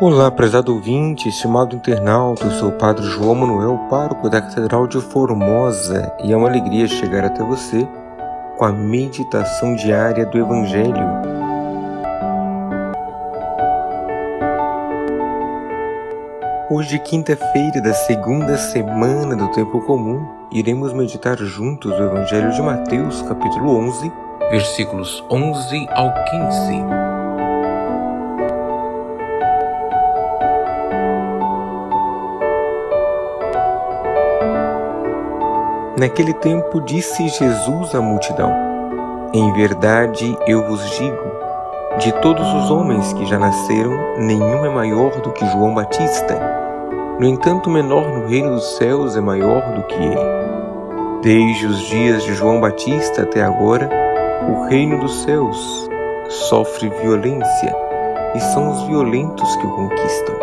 Olá, prezado ouvinte, estimado internauta, eu sou o Padre João Manuel, pároco da Catedral de Formosa, e é uma alegria chegar até você com a meditação diária do Evangelho. Hoje, quinta-feira da segunda semana do Tempo Comum, iremos meditar juntos o Evangelho de Mateus, capítulo 11, versículos 11 ao 15. Naquele tempo disse Jesus à multidão: Em verdade eu vos digo, de todos os homens que já nasceram, nenhum é maior do que João Batista. No entanto, o menor no reino dos céus é maior do que ele. Desde os dias de João Batista até agora, o reino dos céus sofre violência, e são os violentos que o conquistam.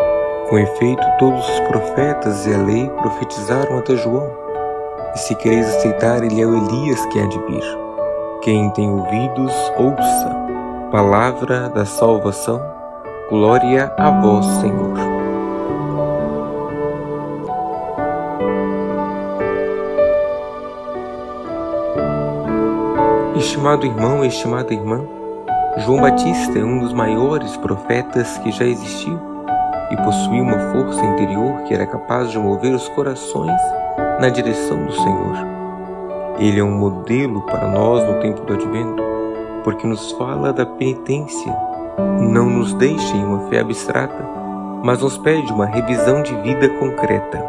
Com efeito, todos os profetas e a lei profetizaram até João. E se quereis aceitar, ele é o Elias que há de vir. Quem tem ouvidos, ouça. Palavra da salvação. Glória a vós, Senhor. Estimado irmão, estimada irmã, João Batista é um dos maiores profetas que já existiu e possuía uma força interior que era capaz de mover os corações na direção do Senhor. Ele é um modelo para nós no tempo do advento, porque nos fala da penitência, não nos deixa em uma fé abstrata, mas nos pede uma revisão de vida concreta.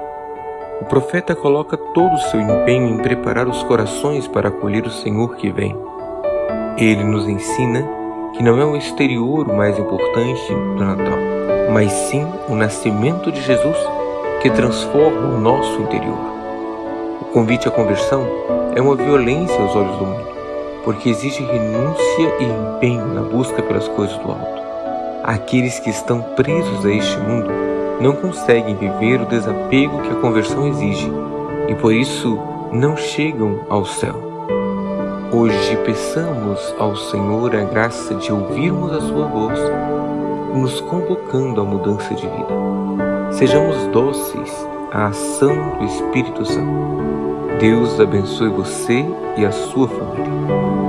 O profeta coloca todo o seu empenho em preparar os corações para acolher o Senhor que vem. Ele nos ensina que não é o exterior o mais importante do Natal, mas sim o nascimento de Jesus que transforma o nosso interior. O convite à conversão é uma violência aos olhos do mundo, porque exige renúncia e empenho na busca pelas coisas do alto. Aqueles que estão presos a este mundo não conseguem viver o desapego que a conversão exige e por isso não chegam ao céu. Hoje peçamos ao Senhor a graça de ouvirmos a Sua voz, nos convocando à mudança de vida. Sejamos dóceis à ação do Espírito Santo. Deus abençoe você e a sua família.